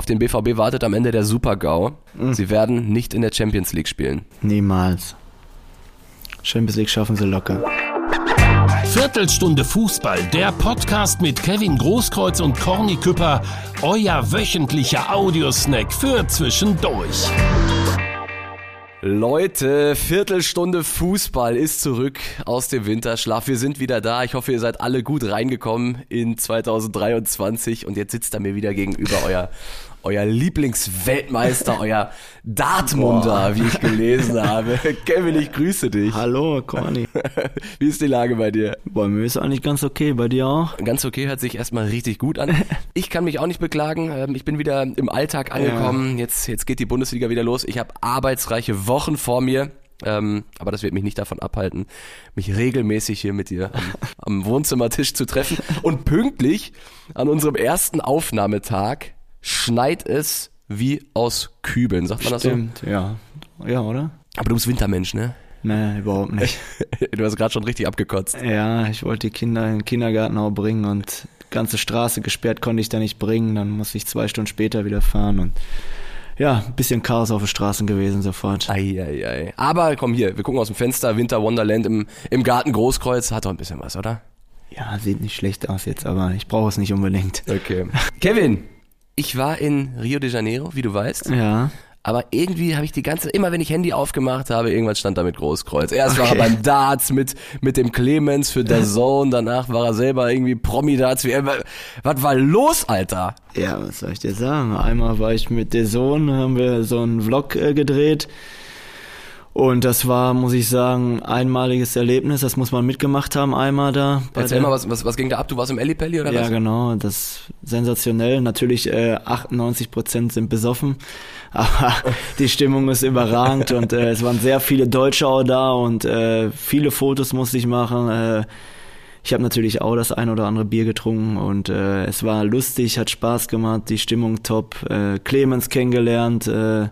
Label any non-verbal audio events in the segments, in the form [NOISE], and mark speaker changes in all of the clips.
Speaker 1: Auf den BVB wartet am Ende der Super-GAU. Sie werden nicht in der Champions League spielen.
Speaker 2: Niemals. Champions League schaffen sie locker.
Speaker 3: Viertelstunde Fußball, der Podcast mit Kevin Großkreuz und Corny Küpper, euer wöchentlicher Audiosnack für zwischendurch.
Speaker 1: Leute, Viertelstunde Fußball ist zurück aus dem Winterschlaf. Wir sind wieder da. Ich hoffe, ihr seid alle gut reingekommen in 2023 und jetzt sitzt er mir wieder gegenüber euer euer Lieblingsweltmeister, [LAUGHS] euer Dartmunder, wie ich gelesen [LAUGHS] habe. Kevin, ich grüße dich.
Speaker 2: Hallo, Corny. [LAUGHS]
Speaker 1: Wie ist die Lage bei dir?
Speaker 2: Bei mir ist eigentlich ganz okay, bei dir auch?
Speaker 1: Ganz okay, hört sich erstmal richtig gut an. Ich kann mich auch nicht beklagen. Ähm, Ich bin wieder im Alltag angekommen. Jetzt, jetzt geht die Bundesliga wieder los. Ich habe arbeitsreiche Wochen vor mir. Ähm, aber das wird mich nicht davon abhalten, mich regelmäßig hier mit dir am, am Wohnzimmertisch zu treffen. Und pünktlich an unserem ersten Aufnahmetag schneit es wie aus Kübeln. Sagt man das
Speaker 2: Stimmt, ja. Ja, oder?
Speaker 1: so? Aber du bist Wintermensch, ne?
Speaker 2: Nee, überhaupt nicht. [LAUGHS]
Speaker 1: Du hast gerade schon richtig abgekotzt.
Speaker 2: ja, ich wollte die Kinder in den Kindergarten auch bringen und die ganze Straße gesperrt konnte ich da nicht bringen. Dann musste ich zwei Stunden später wieder fahren und ja, ein bisschen Chaos auf den Straßen gewesen sofort.
Speaker 1: Eieiei. Aber komm hier, wir gucken aus dem Fenster, Winter Wonderland im, im Garten Großkreuz, hat doch ein bisschen was, oder?
Speaker 2: Ja, sieht nicht schlecht aus jetzt, aber ich brauche es nicht unbedingt.
Speaker 1: Okay. Kevin, ich war in Rio de Janeiro, wie du weißt.
Speaker 2: Ja.
Speaker 1: Aber irgendwie habe ich die ganze, immer wenn ich Handy aufgemacht habe, irgendwann stand da mit Großkreuz. Erst war er beim Darts mit, mit dem Clemens für der Zone, danach war er selber irgendwie Promi-Darts. Wie- Was war los, Alter?
Speaker 2: Ja, was soll ich dir sagen? Einmal war ich mit der Sohn, haben wir so einen Vlog äh, gedreht. Und das war, muss ich sagen, einmaliges Erlebnis. Das muss man mitgemacht haben, einmal da.
Speaker 1: Erzähl mal, was, was, was ging da ab? Du warst im Ellipelli oder
Speaker 2: Ja,
Speaker 1: was?
Speaker 2: genau, das ist sensationell. Natürlich äh, 98 Prozent sind besoffen, [LAUGHS] aber die Stimmung ist überragend [LAUGHS] und äh, es waren sehr viele Deutsche auch da und äh, viele Fotos musste ich machen. Äh, ich habe natürlich auch das ein oder andere Bier getrunken und äh, es war lustig, hat Spaß gemacht, die Stimmung top. Äh, Clemens kennengelernt. Äh,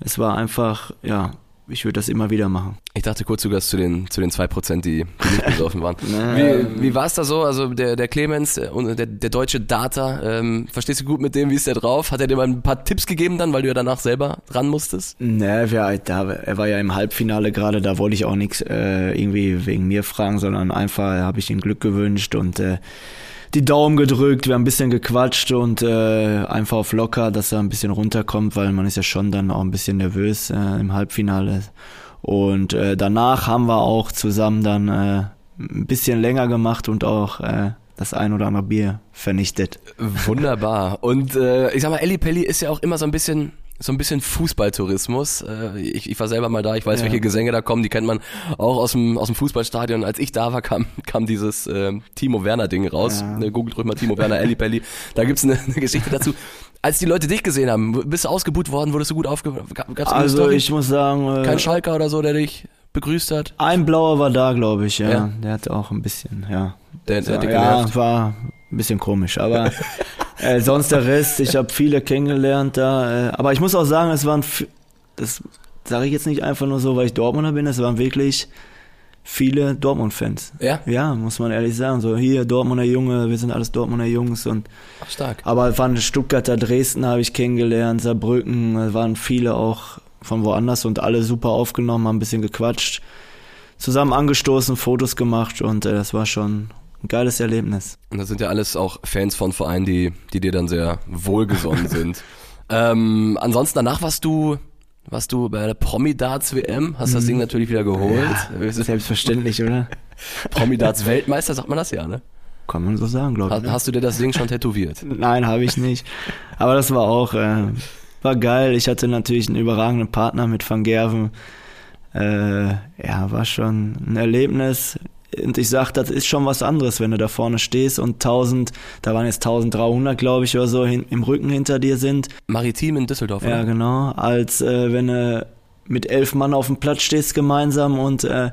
Speaker 2: es war einfach, ja, ich würde das immer wieder machen.
Speaker 1: Ich dachte kurz, gehörst zu den, zu den zwei Prozent, die, die nicht besoffen waren. [LAUGHS] Wie, wie war es da so? Also der, der Clemens, äh, der, der deutsche Data, ähm, verstehst du gut mit dem, wie ist der drauf? Hat er dir mal ein paar Tipps gegeben dann, weil du ja danach selber ran musstest?
Speaker 2: Ne, da, er war ja im Halbfinale gerade, da wollte ich auch nichts äh, irgendwie wegen mir fragen, sondern einfach habe ich ihm Glück gewünscht und äh, die Daumen gedrückt, wir haben ein bisschen gequatscht und äh, einfach auf locker, dass er ein bisschen runterkommt, weil man ist ja schon dann auch ein bisschen nervös äh, im Halbfinale. Und äh, danach haben wir auch zusammen dann äh, ein bisschen länger gemacht und auch äh, das ein oder andere Bier vernichtet.
Speaker 1: Wunderbar. Und äh, ich sag mal, Elli Pelli ist ja auch immer so ein bisschen so ein bisschen Fußballtourismus. Äh, ich, ich war selber mal da, ich weiß,
Speaker 2: Ja.
Speaker 1: welche Gesänge da kommen, die kennt man auch aus dem, aus dem Fußballstadion. Als ich da war, kam, kam dieses äh, Timo Werner-Ding raus.
Speaker 2: Ja.
Speaker 1: Ne, Googelt ruhig mal Timo Werner, Elli Pelli. Da gibt's eine, eine Geschichte dazu. Als die Leute dich gesehen haben, bist du ausgebuht worden, wurdest du gut aufge...
Speaker 2: Also ich muss sagen, äh,
Speaker 1: Kein Schalker oder so, der dich begrüßt hat?
Speaker 2: Ein blauer war da, glaube ich, ja.
Speaker 1: Ja.
Speaker 2: Der hatte auch ein bisschen, ja.
Speaker 1: Der, der dicke
Speaker 2: ja, war ein bisschen komisch, aber [LAUGHS] äh, sonst der Rest, ich habe viele kennengelernt da. Äh, aber ich muss auch sagen, es waren, das sage ich jetzt nicht einfach nur so, weil ich Dortmunder bin, es waren wirklich viele Dortmund-Fans.
Speaker 1: Ja?
Speaker 2: Ja, muss man ehrlich sagen. So hier, Dortmunder Junge, wir sind alles Dortmunder Jungs und
Speaker 1: Ach, stark.
Speaker 2: aber es waren Stuttgarter, Dresden habe ich kennengelernt, Saarbrücken, es waren viele auch von woanders und alle super aufgenommen, haben ein bisschen gequatscht, zusammen angestoßen, Fotos gemacht und äh, das war schon ein geiles Erlebnis.
Speaker 1: Und das sind ja alles auch Fans von Vereinen, die, die dir dann sehr wohlgesonnen [LAUGHS] sind. ähm, ansonsten danach warst du, warst du bei der Promi Darts WM, hast das Ding natürlich wieder geholt.
Speaker 2: Selbstverständlich, oder? [LAUGHS]
Speaker 1: Promi Darts Weltmeister, sagt man das ja, ne?
Speaker 2: Kann man so sagen, glaube ich.
Speaker 1: Hast, hast du dir das Ding schon [LAUGHS] tätowiert?
Speaker 2: Nein, habe ich nicht. Aber das war auch, äh, war geil. Ich hatte natürlich einen überragenden Partner mit Van Gerven. Äh, ja, war schon ein Erlebnis. Und ich sag, das ist schon was anderes, wenn du da vorne stehst und 1000, da waren jetzt 1300, glaube ich, oder so, hin, im Rücken hinter dir sind.
Speaker 1: Maritim in Düsseldorf,
Speaker 2: Ja,
Speaker 1: oder?
Speaker 2: genau. Als äh, wenn du mit elf Mann auf dem Platz stehst gemeinsam und äh,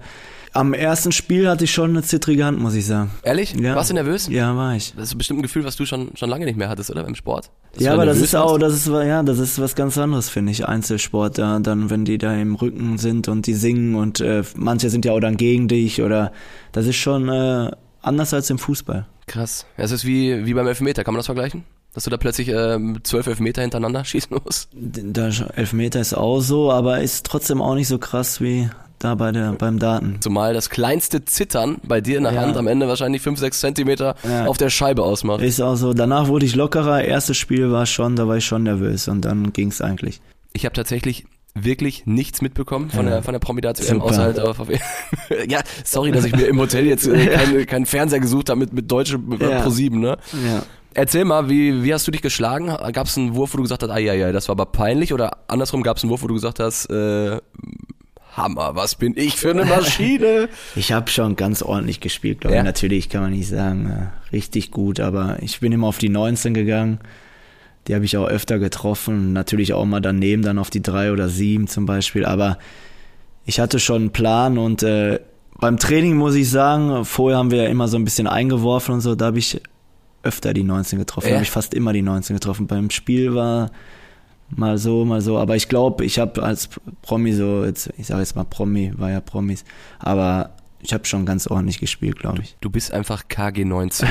Speaker 2: am ersten Spiel hatte ich schon eine zittrige Hand, muss ich sagen.
Speaker 1: Ehrlich?
Speaker 2: Ja.
Speaker 1: Warst du nervös?
Speaker 2: Ja, war ich.
Speaker 1: Das ist bestimmt ein Gefühl, was du schon, schon lange nicht mehr hattest, oder? Beim Sport? Dass
Speaker 2: Ja, aber das ist auch, das ist, ja, das ist was ganz anderes, finde ich, Einzelsport. Ja, dann, wenn die da im Rücken sind und die singen und äh, manche sind ja auch dann gegen dich oder das ist schon äh, anders als im Fußball.
Speaker 1: Krass. Es ist wie, wie beim Elfmeter, kann man das vergleichen? Dass du da plötzlich äh, zwölf Elfmeter hintereinander [LAUGHS] schießen musst?
Speaker 2: Da Elfmeter ist auch so, aber ist trotzdem auch nicht so krass wie da bei der, beim Daten.
Speaker 1: Zumal das kleinste Zittern bei dir in der
Speaker 2: Ja.
Speaker 1: Hand am Ende wahrscheinlich fünf, sechs Zentimeter
Speaker 2: Ja.
Speaker 1: auf der Scheibe ausmacht.
Speaker 2: Ist auch so. Danach wurde ich lockerer. Erstes Spiel war schon, da war ich schon nervös und dann ging's eigentlich.
Speaker 1: Ich habe tatsächlich wirklich nichts mitbekommen von
Speaker 2: Ja.
Speaker 1: der von der Promi-WM,
Speaker 2: Super.
Speaker 1: außer halt auf, auf [LAUGHS] Ja, sorry, dass ich mir im Hotel jetzt äh, keinen keinen Fernseher gesucht habe mit, mit deutschem äh,
Speaker 2: Ja.
Speaker 1: Pro 7, ne?
Speaker 2: Ja.
Speaker 1: Erzähl mal, wie, wie hast du dich geschlagen? Gab es einen Wurf, wo du gesagt hast, ja, ja, das war aber peinlich? Oder andersrum gab es einen Wurf, wo du gesagt hast, äh, Hammer, was bin ich für eine Maschine? [LAUGHS]
Speaker 2: Ich habe schon ganz ordentlich gespielt, glaube
Speaker 1: Ja.
Speaker 2: ich. Natürlich kann man nicht sagen, äh, richtig gut, aber ich bin immer auf die 19 gegangen. Die habe ich auch öfter getroffen. Natürlich auch mal daneben, dann auf die 3 oder 7 zum Beispiel. Aber ich hatte schon einen Plan und äh, beim Training muss ich sagen, vorher haben wir ja immer so ein bisschen eingeworfen und so, da habe ich öfter die 19 getroffen.
Speaker 1: Ja.
Speaker 2: Da habe ich fast immer die 19 getroffen. Beim Spiel war mal so, mal so. Aber ich glaube, ich habe als Promi so, jetzt, ich sage jetzt mal Promi, war ja Promis, aber ich habe schon ganz ordentlich gespielt, glaube ich.
Speaker 1: Du bist einfach KG19.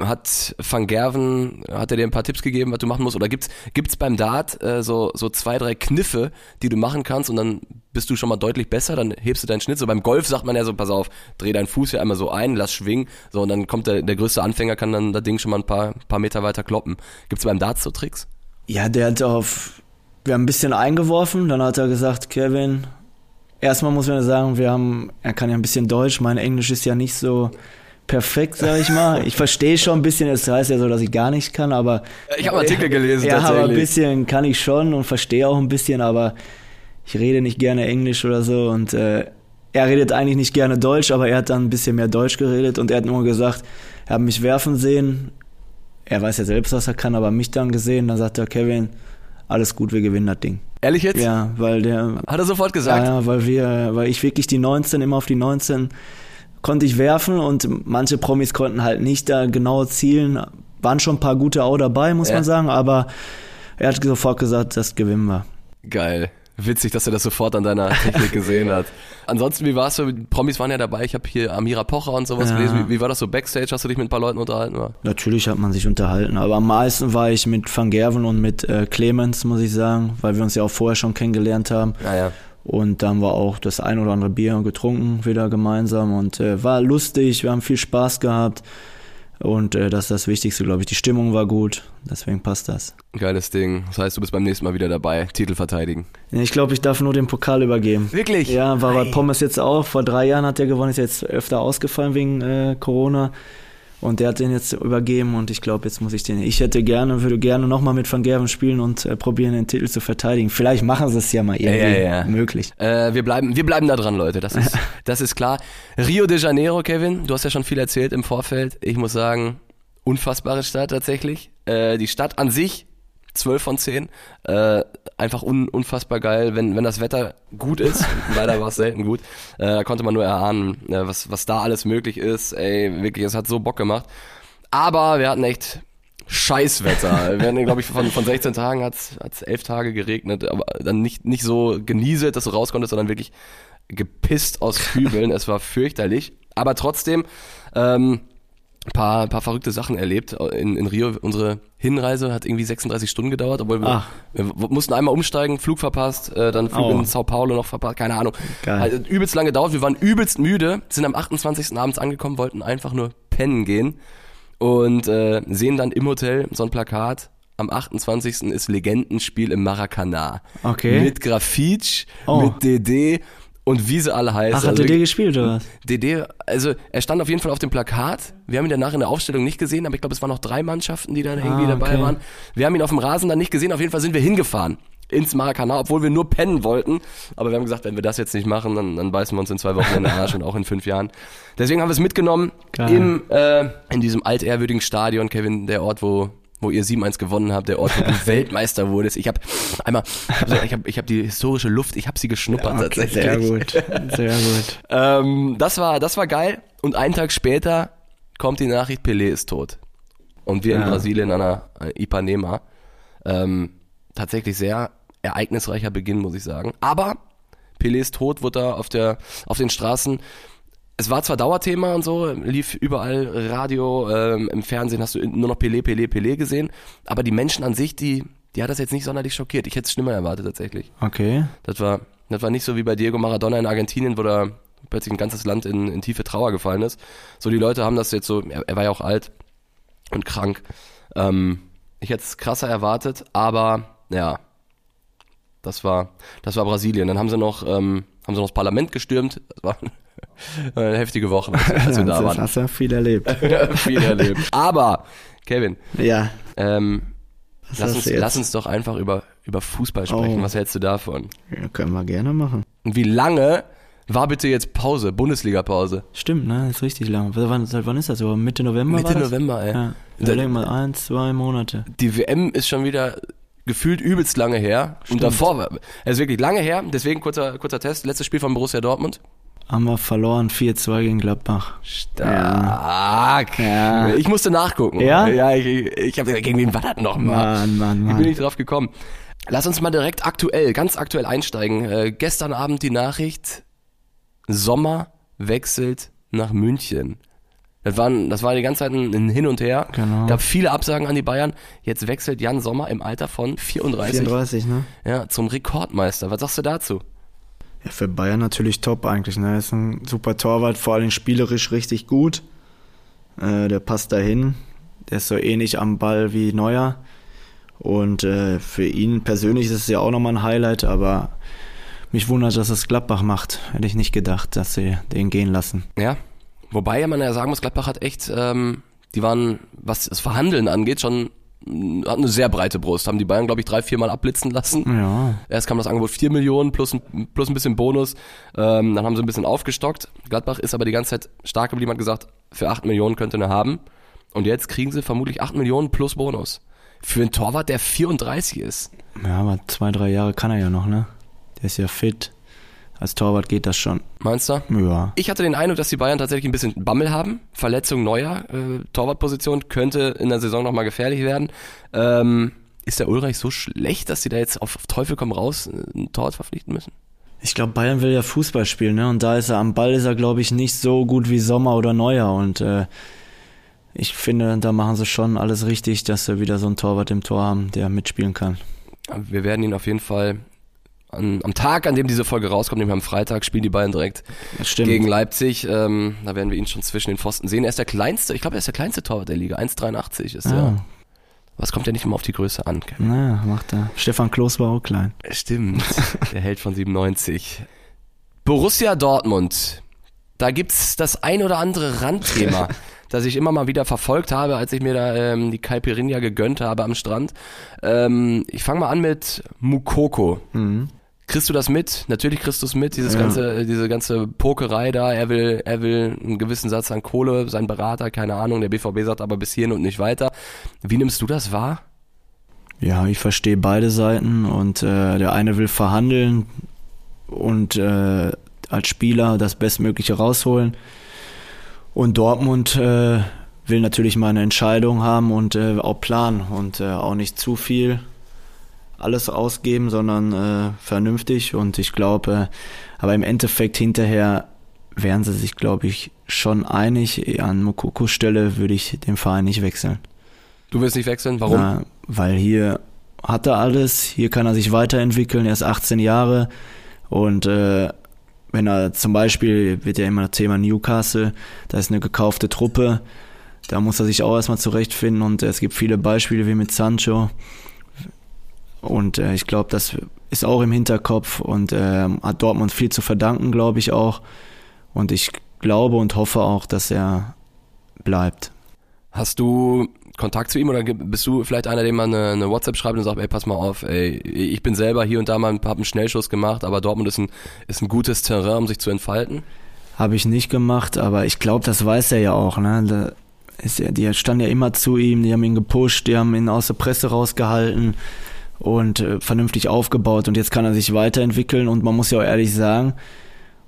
Speaker 1: [LAUGHS] hat Van Gerven, hat er dir ein paar Tipps gegeben, was du machen musst? Oder gibt's gibt's beim Dart äh, so, so zwei, drei Kniffe, die du machen kannst und dann bist du schon mal deutlich besser, dann hebst du deinen Schnitt. So beim Golf sagt man ja so, pass auf, dreh deinen Fuß hier einmal so ein, lass schwingen. So und dann kommt der, der größte Anfänger, kann dann das Ding schon mal ein paar, paar Meter weiter kloppen. Gibt's beim Dart so Tricks?
Speaker 2: Ja, der hat auf, wir haben ein bisschen eingeworfen, dann hat er gesagt, Kevin, erstmal muss man sagen, wir haben, er kann ja ein bisschen Deutsch, mein Englisch ist ja nicht so perfekt, sag ich mal. Ich verstehe schon ein bisschen, das heißt ja so, dass ich gar nichts kann, aber
Speaker 1: Ich habe Artikel gelesen
Speaker 2: ja, aber ein
Speaker 1: tatsächlich.
Speaker 2: bisschen kann ich schon und verstehe auch ein bisschen, aber ich rede nicht gerne Englisch oder so und äh, er redet eigentlich nicht gerne Deutsch, aber er hat dann ein bisschen mehr Deutsch geredet und er hat nur gesagt, er hat mich werfen sehen. Er weiß ja selbst, was er kann, aber mich dann gesehen, dann sagt er, Kevin, alles gut, wir gewinnen das Ding.
Speaker 1: Ehrlich jetzt?
Speaker 2: Ja, weil der
Speaker 1: Hat er sofort gesagt?
Speaker 2: ja, weil wir, weil ich wirklich die 19 immer auf die 19 konnte ich werfen und manche Promis konnten halt nicht da genau zielen. Waren schon ein paar gute auch dabei, muss
Speaker 1: Ja.
Speaker 2: man sagen, aber er hat sofort gesagt, das gewinnen wir.
Speaker 1: Geil. Witzig, dass er das sofort an deiner Technik gesehen hat. Ansonsten, wie war's so? Promis waren ja dabei. Ich habe hier Amira Pocher und sowas
Speaker 2: Ja.
Speaker 1: gelesen. Wie, wie war das so Backstage? Hast du dich mit ein paar Leuten unterhalten? Oder?
Speaker 2: Natürlich hat man sich unterhalten, aber am meisten war ich mit Van Gerven und mit äh, Clemens, muss ich sagen, weil wir uns ja auch vorher schon kennengelernt haben.
Speaker 1: Naja.
Speaker 2: Und dann war auch das ein oder andere Bier getrunken wieder gemeinsam und äh, war lustig, wir haben viel Spaß gehabt. Und äh, das ist das Wichtigste, glaube ich. Die Stimmung war gut, deswegen passt das.
Speaker 1: Geiles Ding. Das heißt, du bist beim nächsten Mal wieder dabei. Titel verteidigen.
Speaker 2: Ich glaube, ich darf nur den Pokal übergeben.
Speaker 1: Wirklich?
Speaker 2: Ja, war bei Pommes jetzt auch. Vor drei Jahren hat er gewonnen, ist jetzt öfter ausgefallen wegen äh, Corona. Und der hat den jetzt übergeben und ich glaube, jetzt muss ich den. Ich hätte gerne, würde gerne nochmal mit Van Gerven spielen und äh, probieren, den Titel zu verteidigen. Vielleicht machen sie es ja mal irgendwie
Speaker 1: ja, ja.
Speaker 2: möglich.
Speaker 1: Äh, wir bleiben, wir bleiben da dran, Leute. Das ist, [LAUGHS] das ist klar. Rio de Janeiro, Kevin. Du hast ja schon viel erzählt im Vorfeld. Ich muss sagen, unfassbare Stadt tatsächlich. Äh, die Stadt an sich, 12 von 10. Äh, einfach un, unfassbar geil, wenn, wenn das Wetter gut ist. [LAUGHS] Leider war es selten gut. Äh, da konnte man nur erahnen, äh, was, was da alles möglich ist. Ey, wirklich, es hat so Bock gemacht. Aber wir hatten echt Scheißwetter. [LAUGHS] Wir hatten, glaube ich, von, von 16 Tagen hat es elf Tage geregnet, aber dann nicht, nicht so genieselt, dass du raus konntest, sondern wirklich gepisst aus [LAUGHS] Kübeln. es war fürchterlich. Aber trotzdem, ähm, paar, paar verrückte Sachen erlebt. In, in Rio, unsere Hinreise hat irgendwie 36 Stunden gedauert, obwohl wir, wir mussten einmal umsteigen, Flug verpasst, äh, dann Flug
Speaker 2: Oh.
Speaker 1: in Sao Paulo noch verpasst, keine Ahnung.
Speaker 2: Geil.
Speaker 1: Also, übelst lange gedauert, wir waren übelst müde, sind am 28. abends angekommen, wollten einfach nur pennen gehen und äh, sehen dann im Hotel so ein Plakat. Am 28. ist Legendenspiel im Maracanã.
Speaker 2: Okay.
Speaker 1: Mit Grafitsch,
Speaker 2: Oh.
Speaker 1: mit DD und wie sie alle heißen.
Speaker 2: Ach, hat
Speaker 1: Also
Speaker 2: dir gespielt oder was?
Speaker 1: DD, also er stand auf jeden Fall auf dem Plakat. Wir haben ihn danach in der Aufstellung nicht gesehen, aber ich glaube, es waren noch drei Mannschaften, die dann irgendwie
Speaker 2: Ah,
Speaker 1: dabei
Speaker 2: okay.
Speaker 1: waren. Wir haben ihn auf dem Rasen dann nicht gesehen. Auf jeden Fall sind wir hingefahren ins Maracanã, obwohl wir nur pennen wollten. Aber wir haben gesagt, wenn wir das jetzt nicht machen, dann, dann beißen wir uns in zwei Wochen in den Arsch und auch in fünf Jahren. Deswegen haben wir es mitgenommen
Speaker 2: Geil.
Speaker 1: im, äh, in diesem altehrwürdigen Stadion, Kevin, der Ort, wo wo ihr 7-1 gewonnen habt, der Ort, wo du [LAUGHS] Weltmeister wurdest. Ich habe einmal, ich habe ich hab die historische Luft, ich habe sie geschnuppert tatsächlich.
Speaker 2: Sehr gut, [LAUGHS] sehr gut.
Speaker 1: Ähm, das war, das war geil. Und einen Tag später kommt die Nachricht, Pelé ist tot. Und wir in
Speaker 2: Ja.
Speaker 1: Brasilien an der äh, Ipanema. Ähm, tatsächlich sehr ereignisreicher Beginn, muss ich sagen. Aber Pelé ist tot, wurde da auf der, auf den Straßen es war zwar Dauerthema und so, lief überall Radio, ähm, im Fernsehen hast du nur noch Pelé, Pelé, Pelé gesehen, aber die Menschen an sich, die, die hat das jetzt nicht sonderlich schockiert. Ich hätte es schlimmer erwartet tatsächlich.
Speaker 2: Okay.
Speaker 1: Das war, das war nicht so wie bei Diego Maradona in Argentinien, wo da plötzlich ein ganzes Land in, in tiefe Trauer gefallen ist. So, die Leute haben das jetzt so, er, er war ja auch alt und krank. Ähm, ich hätte es krasser erwartet, aber ja, das war, das war Brasilien. Dann haben sie noch, ähm, haben sie noch das Parlament gestürmt. Das war [LAUGHS] heftige Woche, als wir [LAUGHS] da waren.
Speaker 2: hast du viel erlebt. [LAUGHS]
Speaker 1: Viel erlebt. Aber, Kevin,
Speaker 2: ja.
Speaker 1: ähm, lass, uns, lass uns doch einfach über, über Fußball sprechen.
Speaker 2: Oh.
Speaker 1: Was hältst du davon?
Speaker 2: Ja, können wir gerne machen.
Speaker 1: Und wie lange war bitte jetzt Pause, Bundesliga-Pause?
Speaker 2: Stimmt, ne? Ist richtig lang. Wann, seit wann ist das? So Mitte November?
Speaker 1: Mitte
Speaker 2: war das?
Speaker 1: November, ey.
Speaker 2: Ja.
Speaker 1: Da-
Speaker 2: Überleg mal, eins, zwei Monate.
Speaker 1: Die WM ist schon wieder gefühlt übelst lange her. Und
Speaker 2: Stimmt.
Speaker 1: davor war, es ist wirklich lange her. Deswegen kurzer, kurzer Test. Letztes Spiel von Borussia Dortmund.
Speaker 2: Haben wir verloren, 4-2 gegen Gladbach.
Speaker 1: Stark.
Speaker 2: Ja.
Speaker 1: Ich musste nachgucken.
Speaker 2: Ja?
Speaker 1: Ja, ich, ich habe gegen wen war das noch mal?
Speaker 2: Mann, Mann,
Speaker 1: Ich bin
Speaker 2: Mann.
Speaker 1: nicht drauf gekommen. Lass uns mal direkt aktuell, ganz aktuell einsteigen. Äh, gestern Abend die Nachricht, Sommer wechselt nach München. Das, waren, das war die ganze Zeit ein ein Hin und Her.
Speaker 2: Genau.
Speaker 1: Gab viele Absagen an die Bayern. Jetzt wechselt Jan Sommer im Alter von 34,
Speaker 2: 34, ne?
Speaker 1: Ja, zum Rekordmeister. Was sagst du dazu?
Speaker 2: Für Bayern natürlich top eigentlich. Ne? Ist ein super Torwart, vor allem spielerisch richtig gut. Äh, der passt dahin. Der ist so ähnlich am Ball wie Neuer. Und äh, für ihn persönlich ist es ja auch nochmal ein Highlight, aber mich wundert, dass es Gladbach macht. Hätte ich nicht gedacht, dass sie den gehen lassen.
Speaker 1: Ja. Wobei man ja sagen muss, Gladbach hat echt, ähm, die waren, was das Verhandeln angeht, schon hat eine sehr breite Brust. Haben die Bayern, glaube ich, drei, vier Mal abblitzen lassen.
Speaker 2: Ja,
Speaker 1: Erst kam das Angebot 4 Millionen plus, ein- plus ein bisschen Bonus. Ähm, dann haben sie ein bisschen aufgestockt. Gladbach ist aber die ganze Zeit stark geblieben, hat gesagt, für 8 Millionen könnte er haben. Und jetzt kriegen sie vermutlich 8 Millionen plus Bonus. Für einen Torwart, der 34 ist.
Speaker 2: ja, aber zwei, drei Jahre kann er ja noch, ne? Der ist ja fit. Als Torwart geht das schon.
Speaker 1: Meinst du?
Speaker 2: Ja.
Speaker 1: Ich hatte den Eindruck, dass die Bayern tatsächlich ein bisschen Bammel haben. Verletzung neuer äh, Torwartposition könnte in der Saison nochmal gefährlich werden. Ähm, ist der Ulreich so schlecht, dass sie da jetzt auf Teufel komm raus äh, einen Torwart verpflichten müssen?
Speaker 2: Ich glaube, Bayern will ja Fußball spielen, ne? Und da ist er am Ball ist er, glaube ich, nicht so gut wie Sommer oder Neuer. Und äh, ich finde, da machen sie schon alles richtig, dass sie wieder so einen Torwart im Tor haben, der mitspielen kann.
Speaker 1: Wir werden ihn auf jeden Fall an, am Tag, an dem diese Folge rauskommt, nämlich am Freitag, spielen die Bayern direkt gegen Leipzig. Ähm, da werden wir ihn schon zwischen den Pfosten sehen. Er ist der kleinste, ich glaube, er ist der kleinste Torwart der Liga. 1,83 ist
Speaker 2: ah,
Speaker 1: er. Was kommt ja nicht immer auf die Größe an? Kevin?
Speaker 2: na, macht er. Stefan Klos war auch klein.
Speaker 1: Stimmt, der Held von 97. Borussia Dortmund. Da gibt's das ein oder andere Randthema, [LAUGHS] das ich immer mal wieder verfolgt habe, als ich mir da ähm, die Caipirinha gegönnt habe am Strand. Ähm, ich fange mal an mit Mukoko.
Speaker 2: Mhm.
Speaker 1: Kriegst du das mit? Natürlich kriegst du es mit, dieses
Speaker 2: Ja.
Speaker 1: ganze, äh, diese ganze Pokerei da. Er will, er will einen gewissen Satz an Kohle, sein Berater, keine Ahnung. Der BVB sagt aber bis hierhin und nicht weiter. Wie nimmst du das wahr?
Speaker 2: Ja, ich verstehe beide Seiten und äh, der eine will verhandeln und äh, als Spieler das Bestmögliche rausholen. Und Dortmund äh, will natürlich mal eine Entscheidung haben und äh, auch planen und äh, auch nicht zu viel alles ausgeben, sondern äh, vernünftig. Und ich glaube, äh, aber im Endeffekt hinterher wären sie sich, glaube ich, schon einig. An Mokokos Stelle würde ich den Verein nicht wechseln.
Speaker 1: Du willst nicht wechseln? Warum?
Speaker 2: Na, weil hier hat er alles, hier kann er sich weiterentwickeln, er ist 18 Jahre und äh, wenn er zum Beispiel, wird ja immer Thema Newcastle, da ist eine gekaufte Truppe, da muss er sich auch erstmal zurechtfinden und es gibt viele Beispiele wie mit Sancho und äh, ich glaube, das ist auch im Hinterkopf und äh, hat Dortmund viel zu verdanken, glaube ich auch und ich glaube und hoffe auch, dass er bleibt.
Speaker 1: Hast du Kontakt zu ihm oder bist du vielleicht einer, dem man eine, eine WhatsApp schreibt und sagt, ey, pass mal auf, ey, ich bin selber hier und da mal hab einen Schnellschuss gemacht, aber Dortmund ist ein, ist ein gutes Terrain, um sich zu entfalten?
Speaker 2: Habe ich nicht gemacht, aber ich glaube, das weiß er ja auch. Ne? Da ist ja, die standen ja immer zu ihm, die haben ihn gepusht, die haben ihn aus der Presse rausgehalten und äh, vernünftig aufgebaut. Und jetzt kann er sich weiterentwickeln und man muss ja auch ehrlich sagen,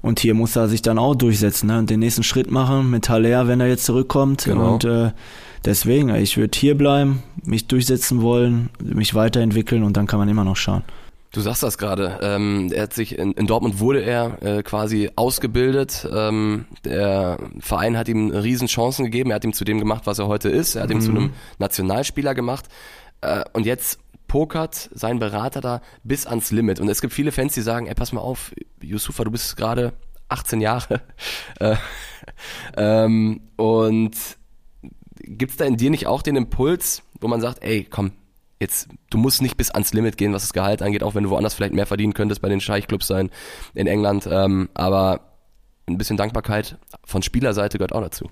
Speaker 2: und hier muss er sich dann auch durchsetzen ne? und den nächsten Schritt machen mit Haller, wenn er jetzt zurückkommt.
Speaker 1: Genau.
Speaker 2: Und äh, deswegen, ich würde hier bleiben, mich durchsetzen wollen, mich weiterentwickeln und dann kann man immer noch schauen.
Speaker 1: Du sagst das gerade. Ähm, er hat sich in, in Dortmund wurde er äh, quasi ausgebildet. Ähm, der Verein hat ihm riesen Chancen gegeben. Er hat ihm zu dem gemacht, was er heute ist. Er hat ihn zu einem Nationalspieler gemacht. Äh, und jetzt pokert sein Berater da bis ans Limit. Und es gibt viele Fans, die sagen, ey, pass mal auf, Yusufa, du bist gerade 18 Jahre. [LAUGHS] Äh, ähm, und gibt's da in dir nicht auch den Impuls, wo man sagt, ey, komm, jetzt, du musst nicht bis ans Limit gehen, was das Gehalt angeht, auch wenn du woanders vielleicht mehr verdienen könntest, bei den Scheichclubs sein in England, ähm, aber ein bisschen Dankbarkeit von Spielerseite gehört auch dazu.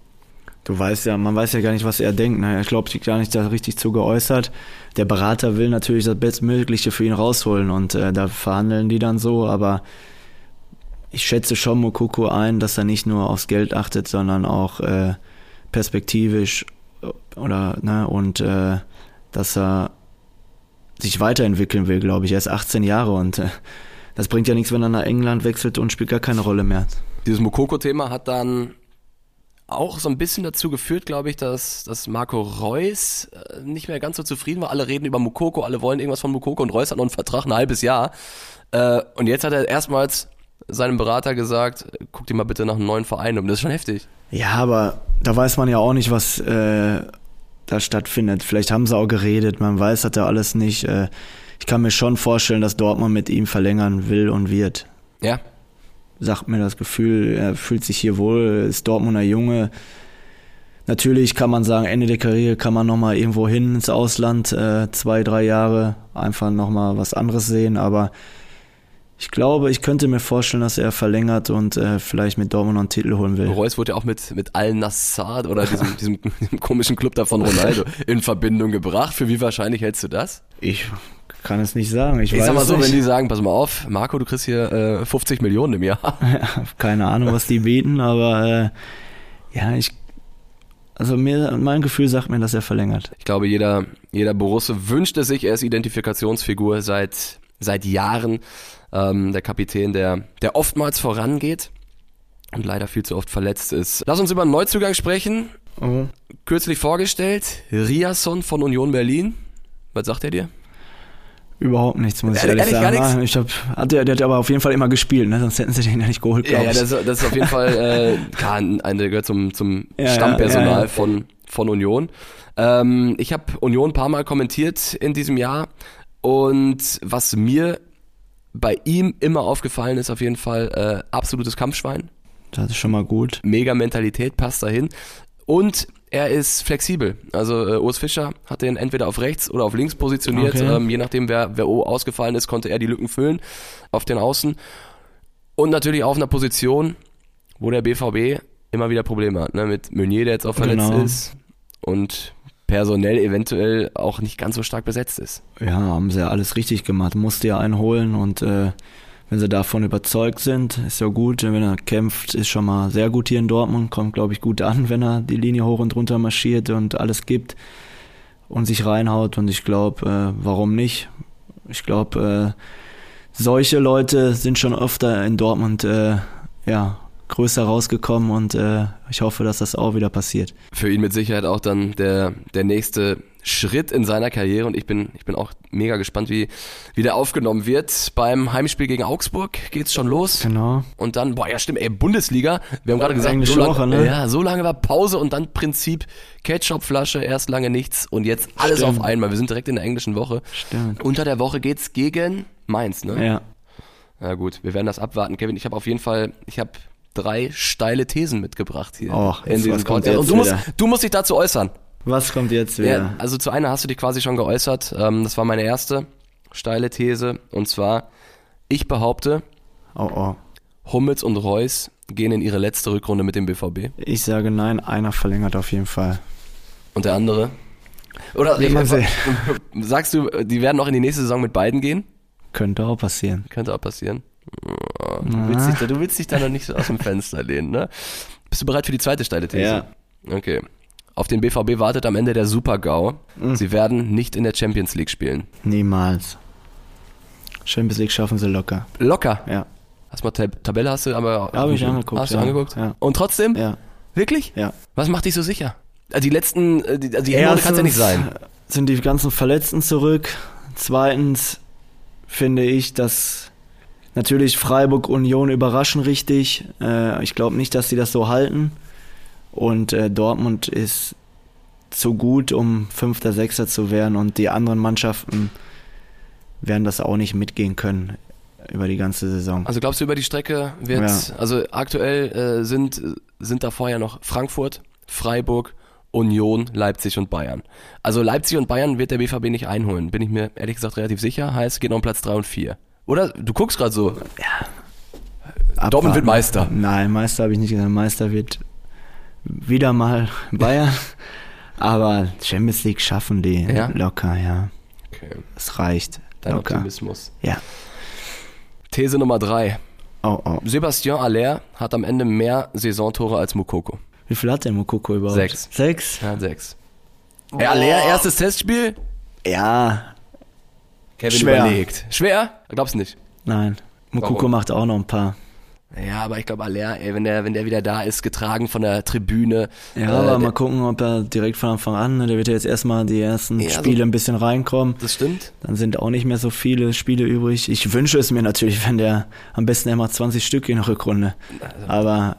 Speaker 2: Du weißt ja, man weiß ja gar nicht, was er denkt. Ne? Er glaubt sich gar nicht da richtig zu geäußert. Der Berater will natürlich das Bestmögliche für ihn rausholen und äh, da verhandeln die dann so, aber ich schätze schon Mokoko ein, dass er nicht nur aufs Geld achtet, sondern auch äh, perspektivisch oder ne und äh, dass er sich weiterentwickeln will, glaube ich. Er ist 18 Jahre und äh, das bringt ja nichts, wenn er nach England wechselt und spielt gar keine Rolle mehr.
Speaker 1: Dieses Mokoko-Thema hat dann auch so ein bisschen dazu geführt, glaube ich, dass, dass Marco Reus äh, nicht mehr ganz so zufrieden war. Alle reden über Mukoko, alle wollen irgendwas von Mukoko und Reus hat noch einen Vertrag, ein halbes Jahr. Äh, und jetzt hat er erstmals seinem Berater gesagt, guck dir mal bitte nach einem neuen Verein um. Das ist schon heftig.
Speaker 2: Ja, aber da weiß man ja auch nicht, was äh, da stattfindet. Vielleicht haben sie auch geredet, man weiß das ja alles nicht. Äh, ich kann mir schon vorstellen, dass Dortmund mit ihm verlängern will und wird.
Speaker 1: Ja,
Speaker 2: sagt mir das Gefühl, er fühlt sich hier wohl, ist Dortmunder Junge. Natürlich kann man sagen, Ende der Karriere kann man nochmal irgendwo hin ins Ausland, äh, zwei, drei Jahre, einfach nochmal was anderes sehen, aber ich glaube, ich könnte mir vorstellen, dass er verlängert und äh, vielleicht mit Dortmund noch einen Titel holen will.
Speaker 1: Reus wurde ja auch mit, mit Al-Nassr oder diesem, [LAUGHS] diesem komischen Club da von Ronaldo in Verbindung gebracht. Für wie wahrscheinlich hältst du das?
Speaker 2: Ich kann es nicht sagen. Ich,
Speaker 1: Ich
Speaker 2: weiß
Speaker 1: sag mal so,
Speaker 2: nicht.
Speaker 1: wenn die sagen, pass mal auf, Marco, du kriegst hier äh, 50 Millionen im Jahr. [LAUGHS]
Speaker 2: Keine Ahnung, was die bieten, aber äh, ja, ich. Also mir, mein Gefühl sagt mir, dass er verlängert.
Speaker 1: Ich glaube, jeder, jeder Borusse wünscht es sich, er ist Identifikationsfigur seit, seit Jahren. Ähm, der Kapitän, der, der oftmals vorangeht und leider viel zu oft verletzt ist. Lass uns über einen Neuzugang sprechen.
Speaker 2: Oh.
Speaker 1: Kürzlich vorgestellt, Riasson von Union Berlin. Was sagt er dir?
Speaker 2: Überhaupt nichts, muss ich
Speaker 1: Ehrlich-
Speaker 2: ehrlich,
Speaker 1: ehrlich, gar
Speaker 2: sagen. Ich hab, hat der, der hat aber auf jeden Fall immer gespielt, ne? sonst hätten sie den ja nicht geholt,
Speaker 1: Ja,
Speaker 2: glaube
Speaker 1: ja
Speaker 2: ich.
Speaker 1: das, das ist auf jeden Fall äh, [LAUGHS] klar, ein, der gehört zum, zum
Speaker 2: Ja, ja,
Speaker 1: Stammpersonal
Speaker 2: ja, ja.
Speaker 1: Von, von Union. Ähm, ich habe Union ein paar Mal kommentiert in diesem Jahr und was mir bei ihm immer aufgefallen ist, auf jeden Fall äh, absolutes Kampfschwein.
Speaker 2: das ist schon mal gut.
Speaker 1: Mega Mentalität, passt dahin. Und er ist flexibel. Also äh, Urs Fischer hat den entweder auf rechts oder auf links positioniert.
Speaker 2: Okay.
Speaker 1: Ähm, je nachdem, wer, wer O ausgefallen ist, konnte er die Lücken füllen auf den Außen. Und natürlich auf einer Position, wo der BVB immer wieder Probleme hat. Ne? Mit Meunier, der jetzt auch verletzt
Speaker 2: Genau.
Speaker 1: ist. Und personell eventuell auch nicht ganz so stark besetzt ist.
Speaker 2: Ja, haben sie ja alles richtig gemacht. Musste ja einen holen und äh, wenn sie davon überzeugt sind, ist ja gut. Wenn er kämpft, ist schon mal sehr gut hier in Dortmund. Kommt, glaube ich, gut an, wenn er die Linie hoch und runter marschiert und alles gibt und sich reinhaut. Und ich glaube, äh, warum nicht? Ich glaube, äh, solche Leute sind schon öfter in Dortmund äh, ja, größer rausgekommen und äh, ich hoffe, dass das auch wieder passiert.
Speaker 1: für ihn mit Sicherheit auch dann der, der nächste Schritt in seiner Karriere und ich bin, ich bin auch mega gespannt, wie, wie der aufgenommen wird. Beim Heimspiel gegen Augsburg geht's schon los.
Speaker 2: Genau.
Speaker 1: Und dann, boah, ja stimmt, ey, Bundesliga. Wir haben gerade gesagt,
Speaker 2: Englische
Speaker 1: so lange,
Speaker 2: Woche, ne?
Speaker 1: ja, so lange war Pause und dann Prinzip Ketchupflasche, erst lange nichts und jetzt alles
Speaker 2: Stimmt.
Speaker 1: auf einmal. Wir sind direkt in der englischen Woche.
Speaker 2: Stimmt.
Speaker 1: Unter der Woche geht's gegen Mainz, ne?
Speaker 2: Ja.
Speaker 1: Na gut, wir werden das abwarten, Kevin. Ich habe auf jeden Fall, ich habe drei steile Thesen mitgebracht hier.
Speaker 2: Och,
Speaker 1: in diesem Podcast. Und du musst, du musst dich dazu äußern.
Speaker 2: Was kommt jetzt wieder?
Speaker 1: Ja, also zu einer hast du dich quasi schon geäußert. Ähm, das war meine erste steile These. Und zwar, ich behaupte,
Speaker 2: Oh, oh.
Speaker 1: Hummels und Reus gehen in ihre letzte Rückrunde mit dem BVB.
Speaker 2: Ich sage nein, einer verlängert auf jeden Fall.
Speaker 1: Und der andere? Oder
Speaker 2: sehen. [LAUGHS]
Speaker 1: sagst du, die werden auch in die nächste Saison mit beiden gehen?
Speaker 2: Könnte auch passieren.
Speaker 1: Könnte auch passieren. Du willst, dich da, du willst dich da noch nicht so aus dem Fenster lehnen, ne? Bist du bereit für die zweite steile These?
Speaker 2: Ja.
Speaker 1: Okay. Auf den BVB wartet am Ende der Super-GAU.
Speaker 2: Mhm.
Speaker 1: Sie werden nicht in der Champions League spielen.
Speaker 2: Niemals. Champions League schaffen sie locker.
Speaker 1: Locker.
Speaker 2: Ja.
Speaker 1: Hast mal Tab Tabelle hast du aber
Speaker 2: Hab ich angeguckt,
Speaker 1: Hast du
Speaker 2: ja.
Speaker 1: angeguckt?
Speaker 2: Ja.
Speaker 1: Und trotzdem?
Speaker 2: Ja.
Speaker 1: Wirklich?
Speaker 2: Ja.
Speaker 1: Was macht dich so sicher? Also die letzten, äh, die, also die kann es ja nicht sein.
Speaker 2: Sind die ganzen Verletzten zurück. Zweitens finde ich, dass natürlich Freiburg Union überraschen richtig. Äh, ich glaube nicht, dass sie das so halten. Und äh, Dortmund ist zu gut, um Fünfter, Sechster zu werden. Und die anderen Mannschaften werden das auch nicht mitgehen können über die ganze Saison.
Speaker 1: Also glaubst du, über die Strecke wird, ja. also aktuell äh, sind, sind da vorher noch Frankfurt, Freiburg, Union, Leipzig und Bayern. Also Leipzig und Bayern wird der BVB nicht einholen, bin ich mir ehrlich gesagt relativ sicher. Heißt, geht noch um Platz 3 und 4. Oder? Du guckst gerade so. Ja. Abwarten. Dortmund wird Meister.
Speaker 2: Nein, Meister habe ich nicht gesagt. Meister wird wieder mal [LAUGHS] Bayern. Aber Champions League schaffen die ja? locker, ja. Okay. Es reicht.
Speaker 1: Dein locker. Optimismus.
Speaker 2: Ja.
Speaker 1: These Nummer 3.
Speaker 2: Oh, oh.
Speaker 1: Sebastian Aller hat am Ende mehr Saisontore als Mukoko.
Speaker 2: Wie viel hat der Mukoko überhaupt?
Speaker 1: Sechs.
Speaker 2: Sechs?
Speaker 1: Ja, sechs. Oh. Aller, erstes Testspiel?
Speaker 2: Ja.
Speaker 1: Kevin Schwer. überlegt. Schwer? Glaubst du nicht?
Speaker 2: Nein. Mukoko macht auch noch ein paar.
Speaker 1: Ja, aber ich glaube, Aller, ey, wenn der, wenn der wieder da ist, getragen von der Tribüne.
Speaker 2: Ja, äh, aber mal gucken, ob er direkt von Anfang an, ne, der wird ja jetzt erstmal die ersten ja, Spiele so, ein bisschen reinkommen.
Speaker 1: Das stimmt.
Speaker 2: Dann sind auch nicht mehr so viele Spiele übrig. Ich wünsche es mir natürlich, wenn der am besten immer 20 Stück in der Rückrunde. Also, aber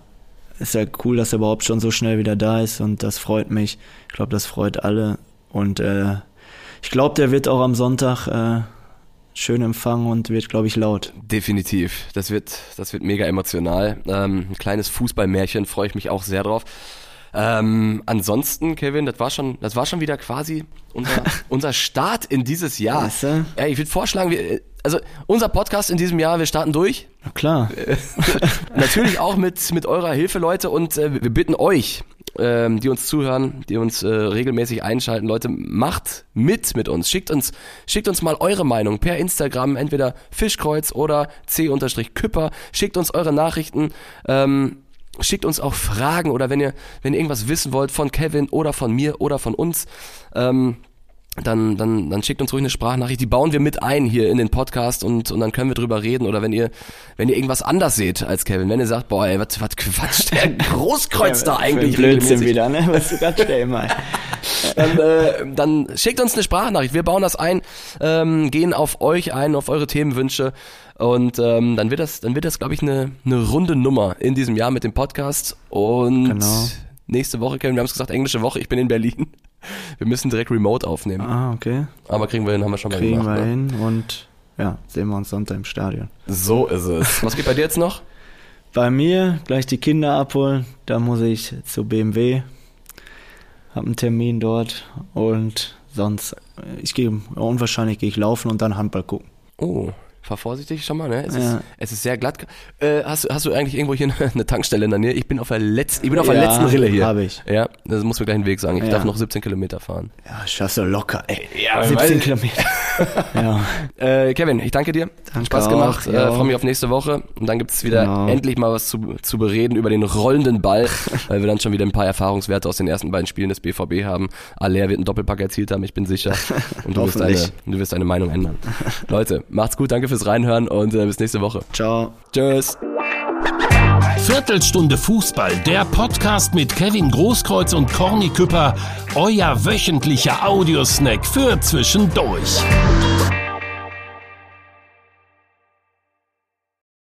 Speaker 2: ist ja cool, dass er überhaupt schon so schnell wieder da ist und das freut mich. Ich glaube, das freut alle. Und äh, ich glaube, der wird auch am Sonntag äh, schön empfangen und wird, glaube ich, laut.
Speaker 1: Definitiv. Das wird, das wird mega emotional. Ähm, ein kleines Fußballmärchen, freue ich mich auch sehr drauf. Ähm, ansonsten, Kevin, das war schon, das war schon wieder quasi unser, [LAUGHS] unser Start in dieses Jahr. Weißt du? Ja, ich würde vorschlagen, wir, also unser Podcast in diesem Jahr, wir starten durch.
Speaker 2: Na klar. [LAUGHS]
Speaker 1: Natürlich auch mit, mit eurer Hilfe, Leute, und äh, wir bitten euch, ähm, die uns zuhören, die uns äh, regelmäßig einschalten. Leute, macht mit mit uns. Schickt uns, schickt uns mal eure Meinung per Instagram, entweder Fischkreuz oder c-küpper. Schickt uns eure Nachrichten. Ähm, schickt uns auch Fragen oder wenn ihr, wenn ihr irgendwas wissen wollt von Kevin oder von mir oder von uns. Ähm, dann, dann, dann schickt uns ruhig eine Sprachnachricht, die bauen wir mit ein hier in den Podcast und, und dann können wir drüber reden. Oder wenn ihr, wenn ihr irgendwas anders seht als Kevin, wenn ihr sagt, boah, ey, was, was quatscht der Großkreuz da eigentlich?
Speaker 2: Blödsinn wieder, ne? Was du gerade stellen mal. [LAUGHS]
Speaker 1: dann, äh, dann schickt uns eine Sprachnachricht. Wir bauen das ein, ähm, gehen auf euch ein, auf eure Themenwünsche. Und ähm, dann wird das, dann wird das, glaube ich, eine, eine runde Nummer in diesem Jahr mit dem Podcast. Und genau. nächste Woche, Kevin, wir haben es gesagt, englische Woche, ich bin in Berlin. Wir müssen direkt remote aufnehmen.
Speaker 2: Ah, okay.
Speaker 1: Aber kriegen wir hin, haben wir schon mal
Speaker 2: kriegen
Speaker 1: gemacht.
Speaker 2: Kriegen wir ne? hin und ja, sehen wir uns Sonntag im Stadion.
Speaker 1: So ist es. Was geht bei dir jetzt noch?
Speaker 2: Bei mir gleich die Kinder abholen. Da muss ich zu BMW. Hab einen Termin dort und sonst, ich gehe, unwahrscheinlich gehe ich laufen und dann Handball gucken.
Speaker 1: Oh, fahr vorsichtig schon mal, ne? Es, ja. ist, es ist sehr glatt. Äh, hast, hast du eigentlich irgendwo hier eine Tankstelle in der Nähe? Ich bin auf der, Letz-, ich bin auf der ja, letzten Rille hier.
Speaker 2: habe ich.
Speaker 1: Ja, das muss mir gleich einen Weg sagen. Ich ja. darf noch 17 Kilometer fahren.
Speaker 2: Ja, schaffst du locker, ey.
Speaker 1: Ja, 17 Kilometer. [LAUGHS] ja. Äh, Kevin, ich danke dir. Danke Spaß auch, gemacht. Äh, Freue mich auf nächste Woche. Und dann gibt's wieder genau. endlich mal was zu, zu bereden über den rollenden Ball, [LAUGHS] weil wir dann schon wieder ein paar Erfahrungswerte aus den ersten beiden Spielen des BVB haben. Aller wird einen Doppelpack erzielt haben, ich bin sicher. [LAUGHS] Und du wirst, deine, du wirst deine Meinung ändern. Leute, macht's gut, danke fürs Reinhören und äh, bis nächste Woche.
Speaker 2: Ciao.
Speaker 1: Tschüss.
Speaker 3: Viertelstunde Fußball, der Podcast mit Kevin Großkreuz und Corny Küpper, euer wöchentlicher Audiosnack für zwischendurch.